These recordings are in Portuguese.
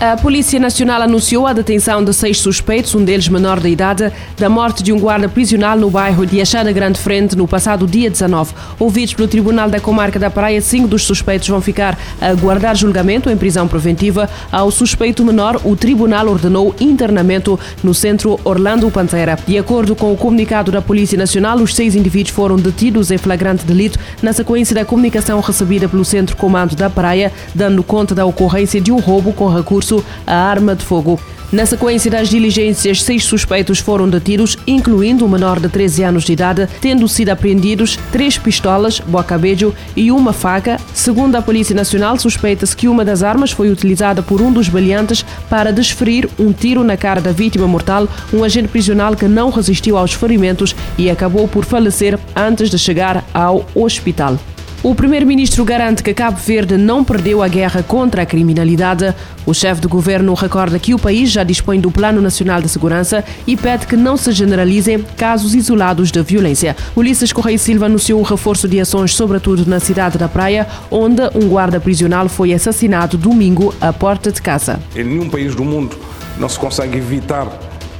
A Polícia Nacional anunciou a detenção de seis suspeitos, um deles menor de idade, da morte de um guarda prisional no bairro de Achada Grande Frente no passado dia 19. Ouvidos pelo Tribunal da Comarca da Praia, cinco dos suspeitos vão ficar a guardar julgamento em prisão preventiva. Ao suspeito menor, o tribunal ordenou internamento no centro Orlando Pantera. De acordo com o comunicado da Polícia Nacional, os seis indivíduos foram detidos em flagrante delito na sequência da comunicação recebida pelo Centro Comando da Praia, dando conta da ocorrência de um roubo com recurso a arma de fogo. Na sequência das diligências, seis suspeitos foram detidos, incluindo um menor de 13 anos de idade, tendo sido apreendidos três pistolas, bocabejo e uma faca. Segundo a Polícia Nacional, suspeita-se que uma das armas foi utilizada por um dos baleantes para desferir um tiro na cara da vítima mortal, um agente prisional que não resistiu aos ferimentos e acabou por falecer antes de chegar ao hospital. O primeiro-ministro garante que Cabo Verde não perdeu a guerra contra a criminalidade. O chefe de governo recorda que o país já dispõe do Plano Nacional de Segurança e pede que não se generalizem casos isolados de violência. Ulisses Correia Silva anunciou o reforço de ações, sobretudo na cidade da Praia, onde um guarda prisional foi assassinado domingo à porta de casa. Em nenhum país do mundo não se consegue evitar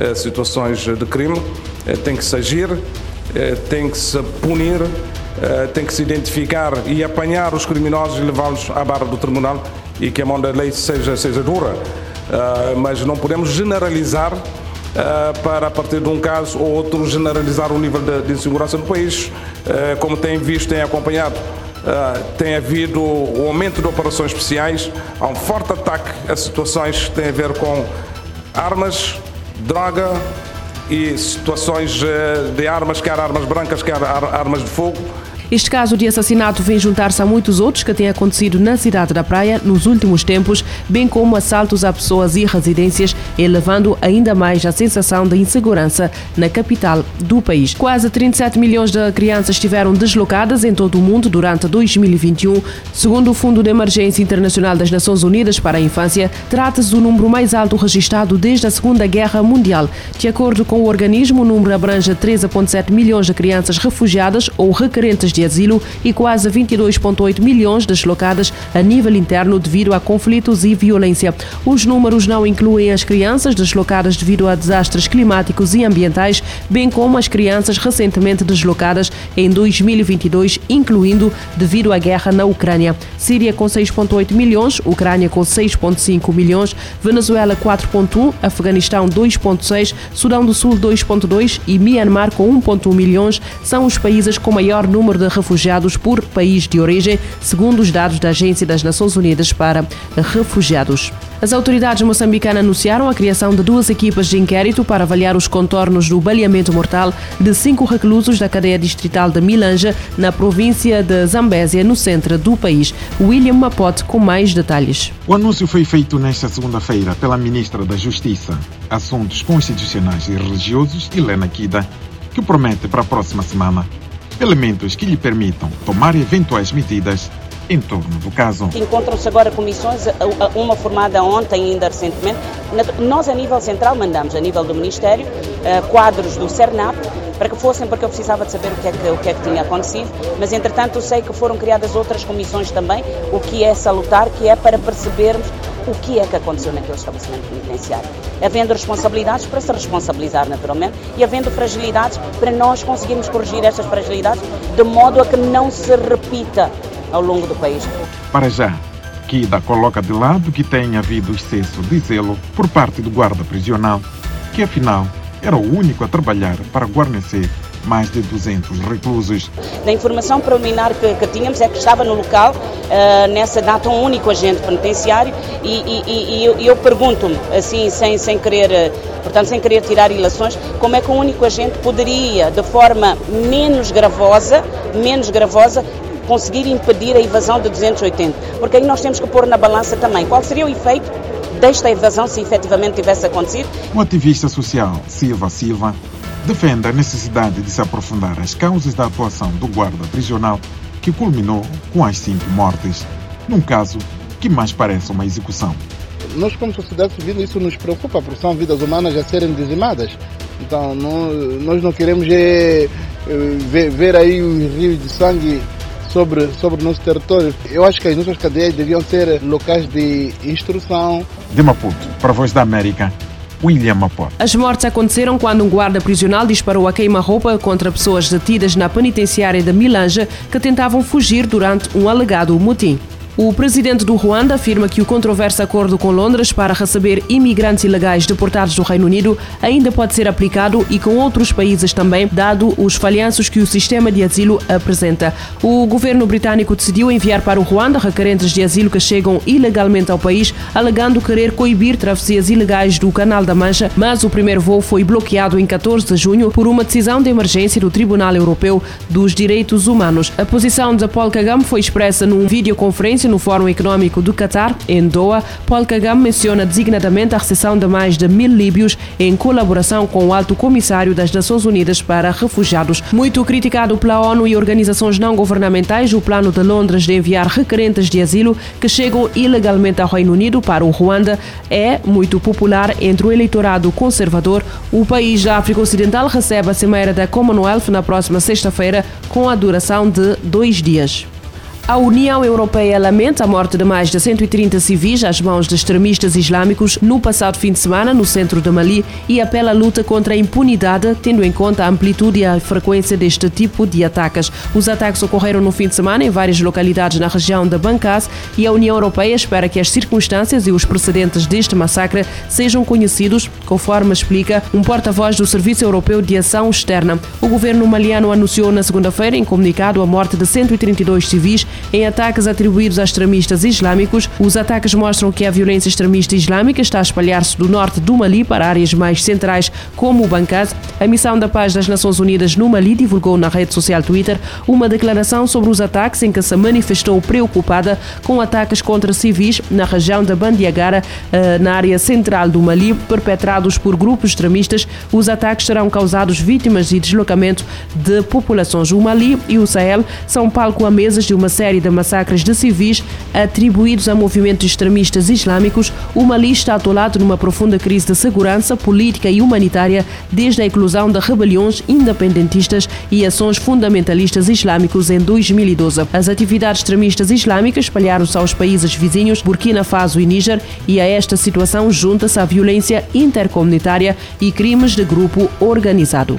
eh, situações de crime. Eh, tem que se agir, eh, tem que se punir eh, tem que se identificar e apanhar os criminosos e levá-los à barra do tribunal e que a mão da lei seja, seja dura. Uh, mas não podemos generalizar uh, para, a partir de um caso ou outro, generalizar o nível de, de insegurança no país. como tem visto, tem acompanhado, tem havido o aumento de operações especiais, há um forte ataque a situações que têm a ver com armas, droga, e situações de armas, quer armas brancas, quer armas de fogo. Este caso de assassinato vem juntar-se a muitos outros que têm acontecido na cidade da Praia nos últimos tempos, bem como assaltos a pessoas e residências, elevando ainda mais a sensação de insegurança na capital do país. Quase 37 milhões de crianças estiveram deslocadas em todo o mundo durante 2021, segundo o Fundo de Emergência Internacional das Nações Unidas para a Infância. Trata-se do número mais alto registrado desde a Segunda Guerra Mundial. De acordo com o organismo, o número abrange 13,7 milhões de crianças refugiadas ou requerentes de asilo e quase 22,8 milhões deslocadas a nível interno devido a conflitos e violência. Os números não incluem as crianças deslocadas devido a desastres climáticos e ambientais, bem como as crianças recentemente deslocadas em 2022, incluindo devido à guerra na Ucrânia. Síria com 6,8 milhões, Ucrânia com 6,5 milhões, Venezuela 4,1, Afeganistão 2,6, Sudão do Sul 2,2 e Myanmar com 1,1 milhões são os países com maior número de de refugiados por país de origem, segundo os dados da Agência das Nações Unidas para Refugiados. As autoridades moçambicanas anunciaram a criação de duas equipas de inquérito para avaliar os contornos do baleamento mortal de cinco reclusos da cadeia distrital de Milanja, na província de Zambésia, no centro do país. William Mapote com mais detalhes. O anúncio foi feito nesta segunda-feira pela ministra da Justiça, Assuntos Constitucionais e Religiosos, Helena Kida, que promete para a próxima semana elementos que lhe permitam tomar eventuais medidas em torno do caso. Encontram-se agora comissões, uma formada ontem ainda recentemente. Nós, a nível central, mandamos, a nível do Ministério, eh, quadros do CERNAP para que fossem, porque eu precisava de saber o que, é que, o que é que tinha acontecido, mas entretanto sei que foram criadas outras comissões também, o que é salutar, que é para percebermos o que é que aconteceu naquele estabelecimento penitenciário. Havendo responsabilidades para se responsabilizar naturalmente e havendo fragilidades para nós conseguirmos corrigir estas fragilidades de modo a que não se repita ao longo do país. Para já, Kida coloca de lado que tenha havido excesso de zelo por parte do guarda prisional, que afinal era o único a trabalhar para guarnecer mais de 200 reclusos. Da informação preliminar que, que tínhamos é que estava no local, uh, nessa data, um único agente penitenciário e, e, e eu, eu pergunto-me, assim, sem, sem querer, portanto, sem querer tirar ilações, como é que um único agente poderia, de forma menos gravosa, menos gravosa, conseguir impedir a evasão de 280? Porque aí nós temos que pôr na balança também qual seria o efeito desta evasão se efetivamente tivesse acontecido. O ativista social Silva Silva defende a necessidade de se aprofundar as causas da atuação do guarda prisional que culminou com as cinco mortes, num caso que mais parece uma execução. Nós, como sociedade civil, isso nos preocupa, porque são vidas humanas a serem dizimadas. Então, não, nós não queremos é, ver, ver aí os rios de sangue sobre, sobre o nosso território. Eu acho que as nossas cadeias deviam ser locais de instrução. De Maputo, para a Voz da América, William Maputo. As mortes aconteceram quando um guarda prisional disparou a queima-roupa contra pessoas detidas na penitenciária de Milanja que tentavam fugir durante um alegado motim. O presidente do Ruanda afirma que o controverso acordo com Londres para receber imigrantes ilegais deportados do Reino Unido ainda pode ser aplicado e com outros países também, dado os falhanços que o sistema de asilo apresenta. O governo britânico decidiu enviar para o Ruanda requerentes de asilo que chegam ilegalmente ao país, alegando querer coibir travessias ilegais do Canal da Mancha, mas o primeiro voo foi bloqueado em 14 de junho por uma decisão de emergência do Tribunal Europeu dos Direitos Humanos. A posição de Paul Kagame foi expressa num videoconferência no Fórum Econômico do Catar, em Doha, Paul Kagame menciona designadamente a recepção de mais de mil líbios em colaboração com o Alto Comissário das Nações Unidas para Refugiados. Muito criticado pela ONU e organizações não governamentais, o plano de Londres de enviar requerentes de asilo que chegam ilegalmente ao Reino Unido para o Ruanda é muito popular entre o eleitorado conservador. O país da África Ocidental recebe a Cimeira da Commonwealth na próxima sexta-feira com a duração de dois dias. A União Europeia lamenta a morte de mais de 130 civis às mãos de extremistas islâmicos no passado fim de semana no centro de Mali e apela à luta contra a impunidade, tendo em conta a amplitude e a frequência deste tipo de ataques. Os ataques ocorreram no fim de semana em várias localidades na região de Bancas e a União Europeia espera que as circunstâncias e os precedentes deste massacre sejam conhecidos, conforme explica um porta-voz do Serviço Europeu de Ação Externa. O governo maliano anunciou na segunda-feira em comunicado a morte de 132 civis em ataques atribuídos a extremistas islâmicos. Os ataques mostram que a violência extremista islâmica está a espalhar-se do norte do Mali para áreas mais centrais, como o Bancaz. A Missão da Paz das Nações Unidas no Mali divulgou na rede social Twitter uma declaração sobre os ataques em que se manifestou preocupada com ataques contra civis na região da Bandiagara, eh, na área central do Mali, perpetrados por grupos extremistas. Os ataques terão causado vítimas e deslocamento de populações. O Mali e o Sahel são palco a mesas de uma série série de massacres de civis atribuídos a movimentos extremistas islâmicos, o Mali está atolado numa profunda crise de segurança política e humanitária desde a eclosão de rebeliões independentistas e ações fundamentalistas islâmicos em 2012. As atividades extremistas islâmicas espalharam-se aos países vizinhos Burkina Faso e Níger e a esta situação junta-se a violência intercomunitária e crimes de grupo organizado.